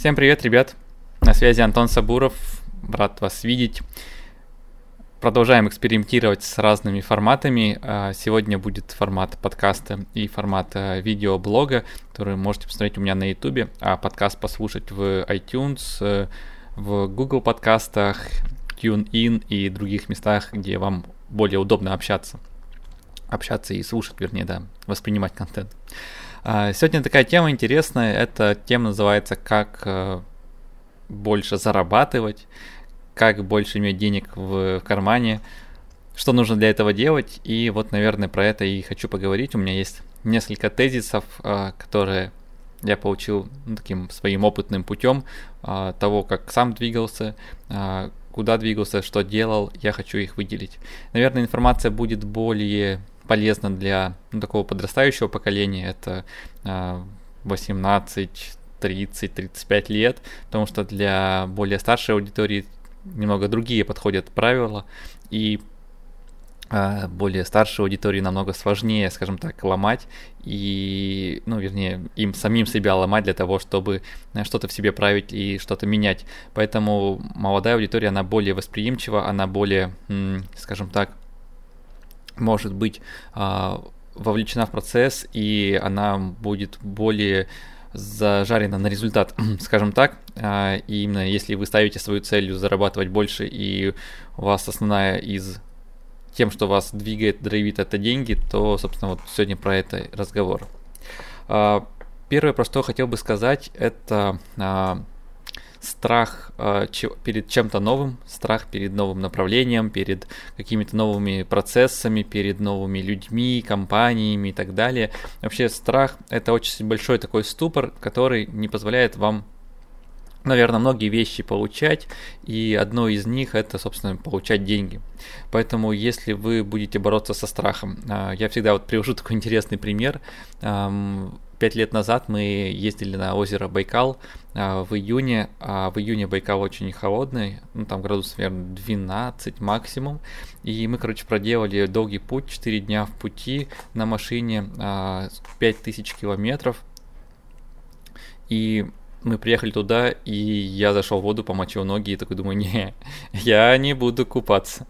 Всем привет, ребят! На связи Антон Сабуров, рад вас видеть. Продолжаем экспериментировать с разными форматами. А, сегодня будет формат подкаста и формат а, видеоблога, который можете посмотреть у меня на YouTube, а подкаст послушать в iTunes, э, в Google подкастах, TuneIn и других местах, где вам более удобно общаться. Общаться и слушать, вернее, да, воспринимать контент. А, сегодня такая тема интересная. Эта тема называется «Как э, больше зарабатывать», «Как больше иметь денег в кармане», что нужно для этого делать. И вот, наверное, про это и хочу поговорить. У меня есть несколько тезисов, а, которые я получил ну, таким своим опытным путем а, того, как сам двигался, куда двигался, что делал, я хочу их выделить. Наверное, информация будет более полезно для ну, такого подрастающего поколения, это 18, 30, 35 лет, потому что для более старшей аудитории немного другие подходят правила, и более старшей аудитории намного сложнее, скажем так, ломать и, ну, вернее, им самим себя ломать для того, чтобы э, что-то в себе править и что-то менять. Поэтому молодая аудитория, она более восприимчива, она более, скажем так, может быть а, вовлечена в процесс, и она будет более зажарена на результат, скажем так. А, и именно если вы ставите свою целью зарабатывать больше, и у вас основная из тем, что вас двигает, драйвит это деньги, то, собственно, вот сегодня про это разговор. А, первое, про что хотел бы сказать, это страх э, перед чем-то новым, страх перед новым направлением, перед какими-то новыми процессами, перед новыми людьми, компаниями и так далее. Вообще страх это очень большой такой ступор, который не позволяет вам наверное, многие вещи получать, и одно из них это, собственно, получать деньги. Поэтому, если вы будете бороться со страхом, э, я всегда вот привожу такой интересный пример. Пять лет назад мы ездили на озеро Байкал а, в июне, а в июне Байкал очень холодный, ну там градусов, наверное, 12 максимум, и мы, короче, проделали долгий путь, 4 дня в пути на машине, а, 5000 километров, и мы приехали туда, и я зашел в воду, помочил ноги, и такой думаю, не, я не буду купаться.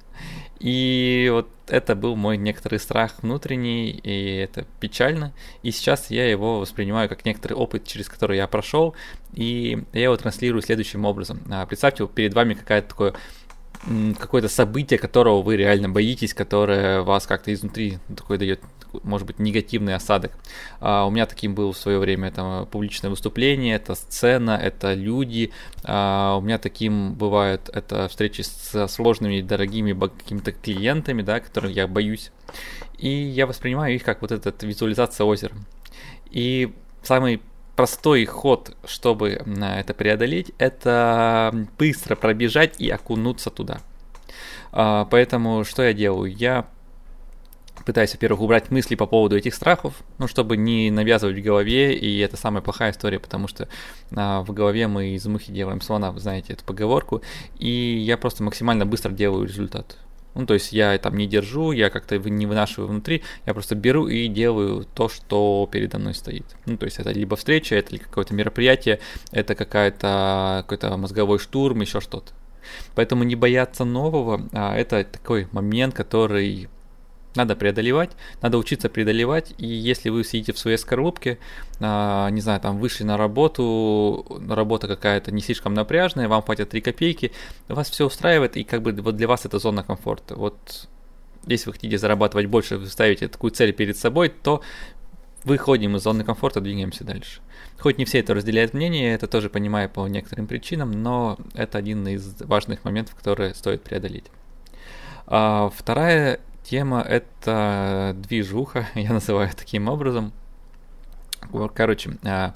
И вот это был мой некоторый страх внутренний, и это печально. И сейчас я его воспринимаю как некоторый опыт, через который я прошел, и я его транслирую следующим образом. А, представьте, перед вами какая-то такое какое-то событие, которого вы реально боитесь, которое вас как-то изнутри такой дает может быть, негативный осадок. А, у меня таким был в свое время это публичное выступление, это сцена, это люди. А, у меня таким бывают это встречи со сложными, дорогими какими-то клиентами, да, которых я боюсь. И я воспринимаю их как вот эта визуализация озера. И самый простой ход, чтобы это преодолеть, это быстро пробежать и окунуться туда. А, поэтому что я делаю? Я пытаюсь, во-первых, убрать мысли по поводу этих страхов, ну, чтобы не навязывать в голове, и это самая плохая история, потому что а, в голове мы из мухи делаем слона, вы знаете эту поговорку, и я просто максимально быстро делаю результат. Ну, то есть я там не держу, я как-то не вынашиваю внутри, я просто беру и делаю то, что передо мной стоит. Ну, то есть это либо встреча, это какое-то мероприятие, это какая-то какой-то мозговой штурм, еще что-то. Поэтому не бояться нового, а это такой момент, который надо преодолевать, надо учиться преодолевать, и если вы сидите в своей скорлупке, а, не знаю, там вышли на работу, работа какая-то не слишком напряжная, вам платят 3 копейки, вас все устраивает, и как бы вот для вас это зона комфорта. Вот если вы хотите зарабатывать больше, вы ставите такую цель перед собой, то выходим из зоны комфорта, двигаемся дальше. Хоть не все это разделяют мнение, я это тоже понимаю по некоторым причинам, но это один из важных моментов, которые стоит преодолеть. А, вторая Тема это движуха, я называю таким образом. Короче, а,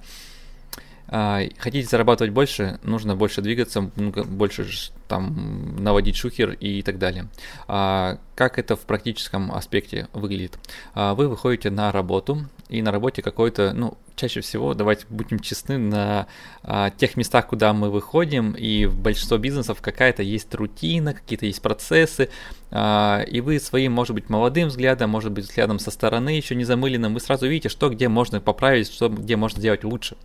а, хотите зарабатывать больше, нужно больше двигаться, больше там наводить шухер и так далее. А, как это в практическом аспекте выглядит? Вы выходите на работу, и на работе какой-то, ну, чаще всего, давайте будем честны, на а, тех местах, куда мы выходим, и в большинство бизнесов какая-то есть рутина, какие-то есть процессы, а, и вы своим, может быть, молодым взглядом, может быть, взглядом со стороны, еще не замыленным, вы сразу видите, что где можно поправить, что где можно сделать лучше.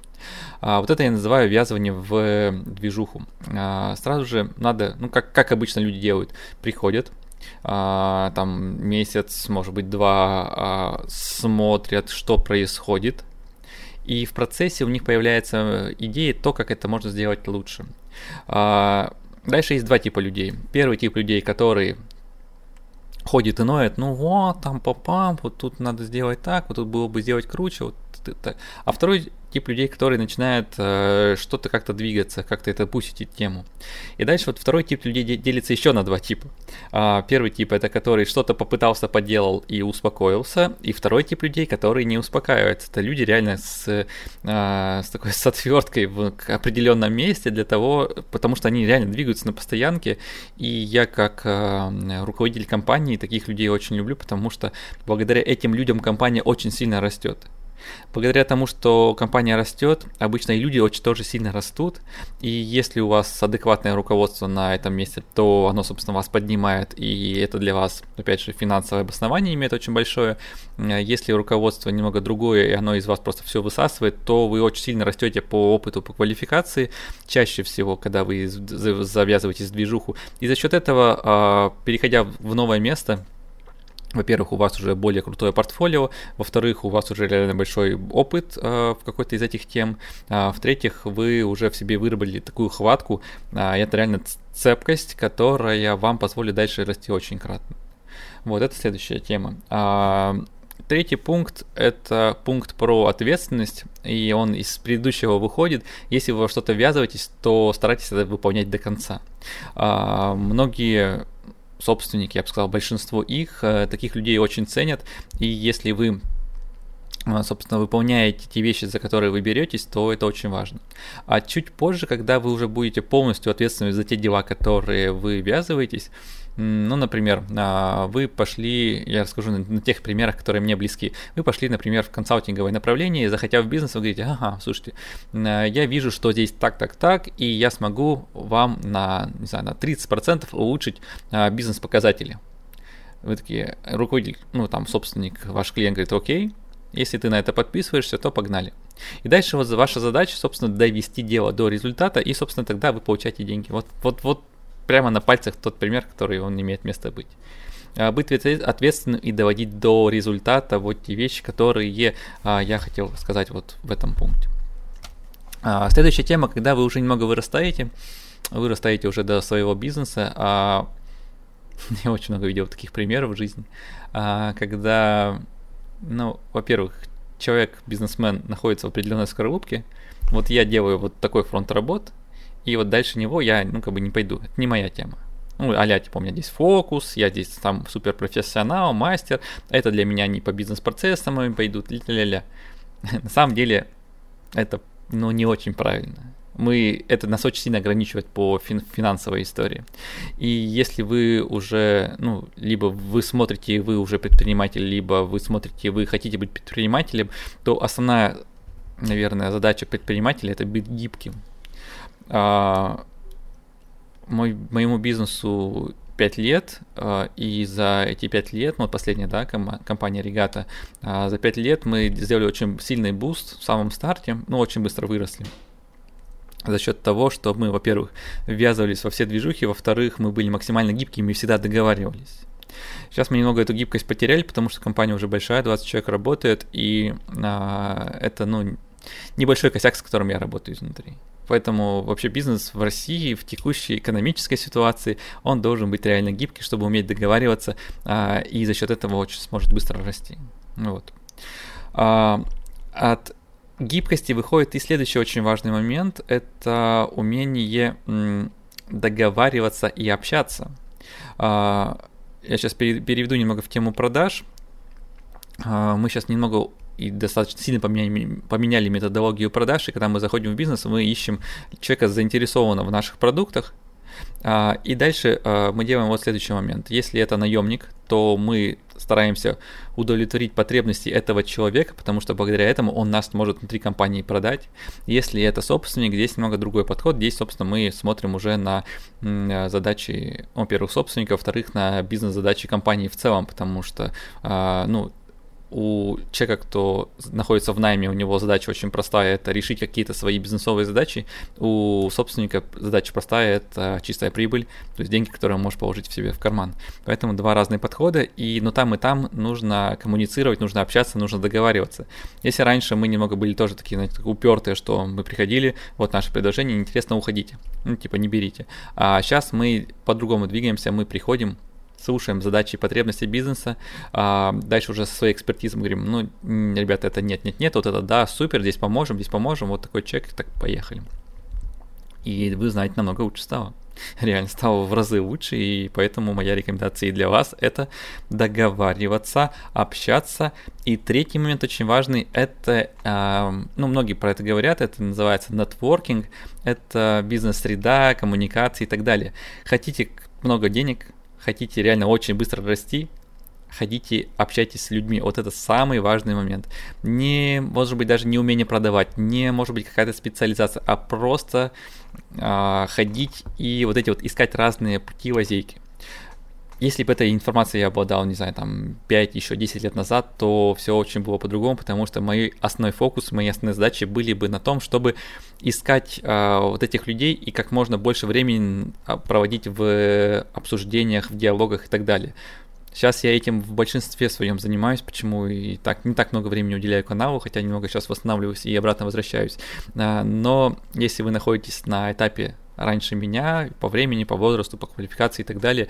А, вот это я называю ввязывание в движуху. А, сразу же надо, ну, как, как обычно люди делают, приходят, а, там месяц, может быть, два а, смотрят, что происходит, и в процессе у них появляется идея то, как это можно сделать лучше. А, дальше есть два типа людей. Первый тип людей, которые ходит и ноет, ну вот, там попам, вот тут надо сделать так, вот тут было бы сделать круче, вот так. А второй тип людей, которые начинают э, что-то как-то двигаться, как-то это пустить тему. И дальше вот второй тип людей делится еще на два типа. А, первый тип это который что-то попытался, поделал и успокоился, и второй тип людей, которые не успокаиваются. Это люди реально с, э, с такой с отверткой в определенном месте для того, потому что они реально двигаются на постоянке, и я как э, руководитель компании таких людей очень люблю, потому что благодаря этим людям компания очень сильно растет. Благодаря тому, что компания растет, обычно и люди очень тоже сильно растут, и если у вас адекватное руководство на этом месте, то оно, собственно, вас поднимает, и это для вас, опять же, финансовое обоснование имеет очень большое. Если руководство немного другое, и оно из вас просто все высасывает, то вы очень сильно растете по опыту, по квалификации, чаще всего, когда вы завязываетесь в движуху. И за счет этого, а, переходя в новое место, во-первых, у вас уже более крутое портфолио, во-вторых, у вас уже реально большой опыт э, в какой-то из этих тем, а, в-третьих, вы уже в себе выработали такую хватку, э, это реально цепкость, которая вам позволит дальше расти очень кратно. Вот, это следующая тема. А, третий пункт – это пункт про ответственность, и он из предыдущего выходит. Если вы во что-то ввязываетесь, то старайтесь это выполнять до конца. А, многие собственники, я бы сказал, большинство их, э, таких людей очень ценят, и если вы э, собственно, выполняете те вещи, за которые вы беретесь, то это очень важно. А чуть позже, когда вы уже будете полностью ответственны за те дела, которые вы ввязываетесь, ну, например, а, вы пошли, я расскажу на, тех примерах, которые мне близки. Вы пошли, например, в консалтинговое направление, захотя в бизнес, вы говорите, ага, слушайте, а, я вижу, что здесь так, так, так, и я смогу вам на, не знаю, на 30% улучшить а, бизнес-показатели. Вы такие, руководитель, ну, там, собственник, ваш клиент говорит, окей, если ты на это подписываешься, то погнали. И дальше вот ваша задача, собственно, довести дело до результата, и, собственно, тогда вы получаете деньги. Вот, вот, вот прямо на пальцах тот пример, который он имеет место быть. А, быть ответственным и доводить до результата вот те вещи, которые а, я хотел сказать вот в этом пункте. А, следующая тема, когда вы уже немного вырастаете, вырастаете уже до своего бизнеса, а я очень много видел таких примеров в жизни, когда, ну, во-первых, человек, бизнесмен, находится в определенной скорлупке, вот я делаю вот такой фронт работ, и вот дальше него я, ну, как бы не пойду. Это не моя тема. Ну, а типа, у меня здесь фокус, я здесь там супер профессионал, мастер, это для меня не по бизнес-процессам моим пойдут, ля-ля-ля. На самом деле, это, ну, не очень правильно. Мы, это нас очень сильно ограничивает по фин, финансовой истории. И если вы уже, ну, либо вы смотрите, вы уже предприниматель, либо вы смотрите, вы хотите быть предпринимателем, то основная, наверное, задача предпринимателя это быть гибким. А, мой, моему бизнесу 5 лет, а, и за эти 5 лет, ну, последняя, да, компания Регата, а, за 5 лет мы сделали очень сильный boost в самом старте, ну, очень быстро выросли. За счет того, что мы, во-первых, ввязывались во все движухи, во-вторых, мы были максимально гибкими и всегда договаривались. Сейчас мы немного эту гибкость потеряли, потому что компания уже большая, 20 человек работает, и а, это, ну, небольшой косяк, с которым я работаю изнутри. Поэтому вообще бизнес в России в текущей экономической ситуации, он должен быть реально гибкий, чтобы уметь договариваться, а, и за счет этого очень сможет быстро расти. Вот. А, от гибкости выходит и следующий очень важный момент, это умение договариваться и общаться. А, я сейчас переведу немного в тему продаж. Мы сейчас немного и достаточно сильно поменяли, поменяли методологию продаж, и когда мы заходим в бизнес, мы ищем человека заинтересованного в наших продуктах, А, и дальше а, мы делаем вот следующий момент. Если это наемник, то мы стараемся удовлетворить потребности этого человека, потому что благодаря этому он нас может внутри компании продать. Если это собственник, здесь немного другой подход. Здесь, собственно, мы смотрим уже на задачи, во-первых, собственника, во-вторых, на бизнес-задачи компании в целом, потому что, ну, у человека, кто находится в найме, у него задача очень простая, это решить какие-то свои бизнесовые задачи. У собственника задача простая, это чистая прибыль, то есть деньги, которые он может положить в себе в карман. Поэтому два разные подхода, и но там и там нужно коммуницировать, нужно общаться, нужно договариваться. Если раньше мы немного были тоже такие, знаете, упертые, что мы приходили, вот наше предложение, интересно, уходите, ну типа не берите. А сейчас мы по-другому двигаемся, мы приходим, слушаем задачи и потребности бизнеса, а дальше уже со своей экспертизой говорим, ну, ребята, это нет, нет, нет, вот это да, супер, здесь поможем, здесь поможем, вот такой чек, так поехали. И вы знаете, намного лучше стало. Реально стало в разы лучше, и поэтому моя рекомендация и для вас это договариваться, общаться. И третий момент очень важный, это, э, ну, многие про это говорят, это называется нетворкинг, это бизнес-среда, коммуникации и так далее. Хотите много денег, хотите реально очень быстро расти, ходите, общайтесь с людьми. Вот это самый важный момент. Не, может быть, даже не умение продавать, не, может быть, какая-то специализация, а просто а, ходить и вот эти вот искать разные пути лазейки. Если бы этой информацией я обладал, не знаю, там 5, еще 10 лет назад, то все очень было по-другому, потому что мой основной фокус, мои основные задачи были бы на том, чтобы искать э, вот этих людей и как можно больше времени а, проводить в обсуждениях, в диалогах и так далее. Сейчас я этим в большинстве своем занимаюсь, почему и так не так много времени уделяю каналу, хотя немного сейчас восстанавливаюсь и обратно возвращаюсь. А, но если вы находитесь на этапе раньше меня, по времени, по возрасту, по квалификации и так далее,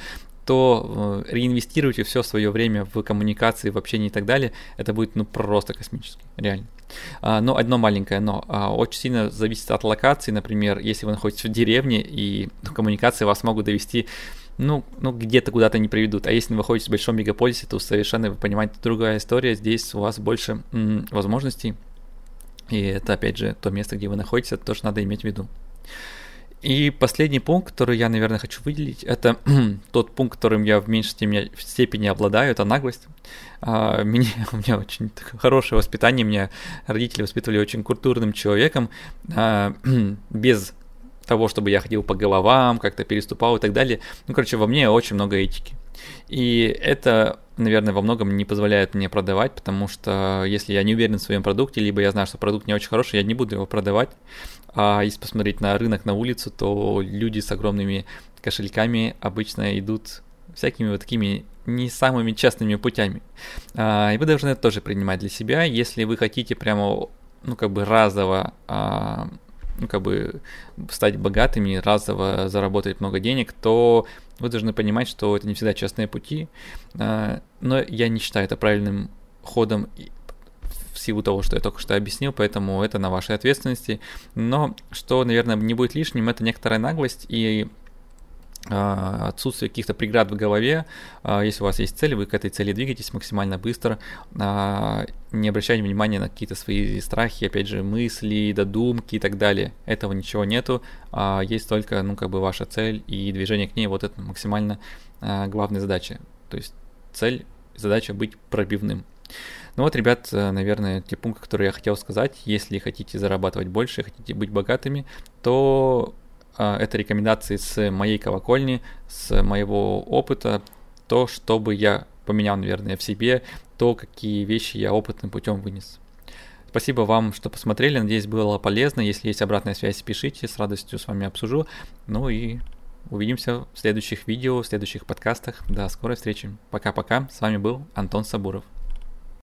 то э, реинвестируйте все свое время в коммуникации, в общении и так далее, это будет ну просто космически, реально. А, но одно маленькое но. А, очень сильно зависит от локации, например, если вы находитесь в деревне и коммуникации вас могут довести ну, ну где-то куда-то не приведут. А если вы находитесь в большом мегаполисе, то совершенно, вы понимаете, другая история. Здесь у вас больше м- возможностей. И это, опять же, то место, где вы находитесь, это тоже надо иметь в виду. И последний пункт, который я, наверное, хочу выделить, это тот пункт, которым я в меньшей степени, обладаю, это наглость. А, меня, у меня очень хорошее воспитание, меня родители воспитывали очень культурным человеком, а, без того, чтобы я ходил по головам, как-то переступал и так далее. Ну, короче, во мне очень много этики. И это, наверное, во многом не позволяет мне продавать, потому что если я не уверен в своем продукте, либо я знаю, что продукт не очень хороший, я не буду его продавать. А если посмотреть на рынок, на улицу, то люди с огромными кошельками обычно идут всякими вот такими не самыми честными путями. А, и вы должны это тоже принимать для себя. Если вы хотите прямо, ну, как бы разово а, ну, как бы стать богатыми, разово заработать много денег, то вы должны понимать, что это не всегда честные пути. А, но я не считаю это правильным ходом в силу того, что я только что объяснил, поэтому это на вашей ответственности. Но что, наверное, не будет лишним, это некоторая наглость и а, отсутствие каких-то преград в голове. А, если у вас есть цель, вы к этой цели двигаетесь максимально быстро, а, не обращайте внимания на какие-то свои страхи, опять же, мысли, додумки и так далее. Этого ничего нету, есть только, ну, как бы ваша цель и движение к ней, вот это максимально главная задача. То есть цель, задача быть пробивным. Ну вот, ребят, наверное, те пункты, которые я хотел сказать. Если хотите зарабатывать больше, хотите быть богатыми, то а, это рекомендации с моей колокольни, с моего опыта, то, чтобы я поменял, наверное, в себе, то, какие вещи я опытным путем вынес. Спасибо вам, что посмотрели. Надеюсь, было полезно. Если есть обратная связь, пишите, с радостью с вами обсужу. Ну и увидимся в следующих видео, в следующих подкастах. До скорой встречи. Пока-пока. С вами был Антон Сабуров.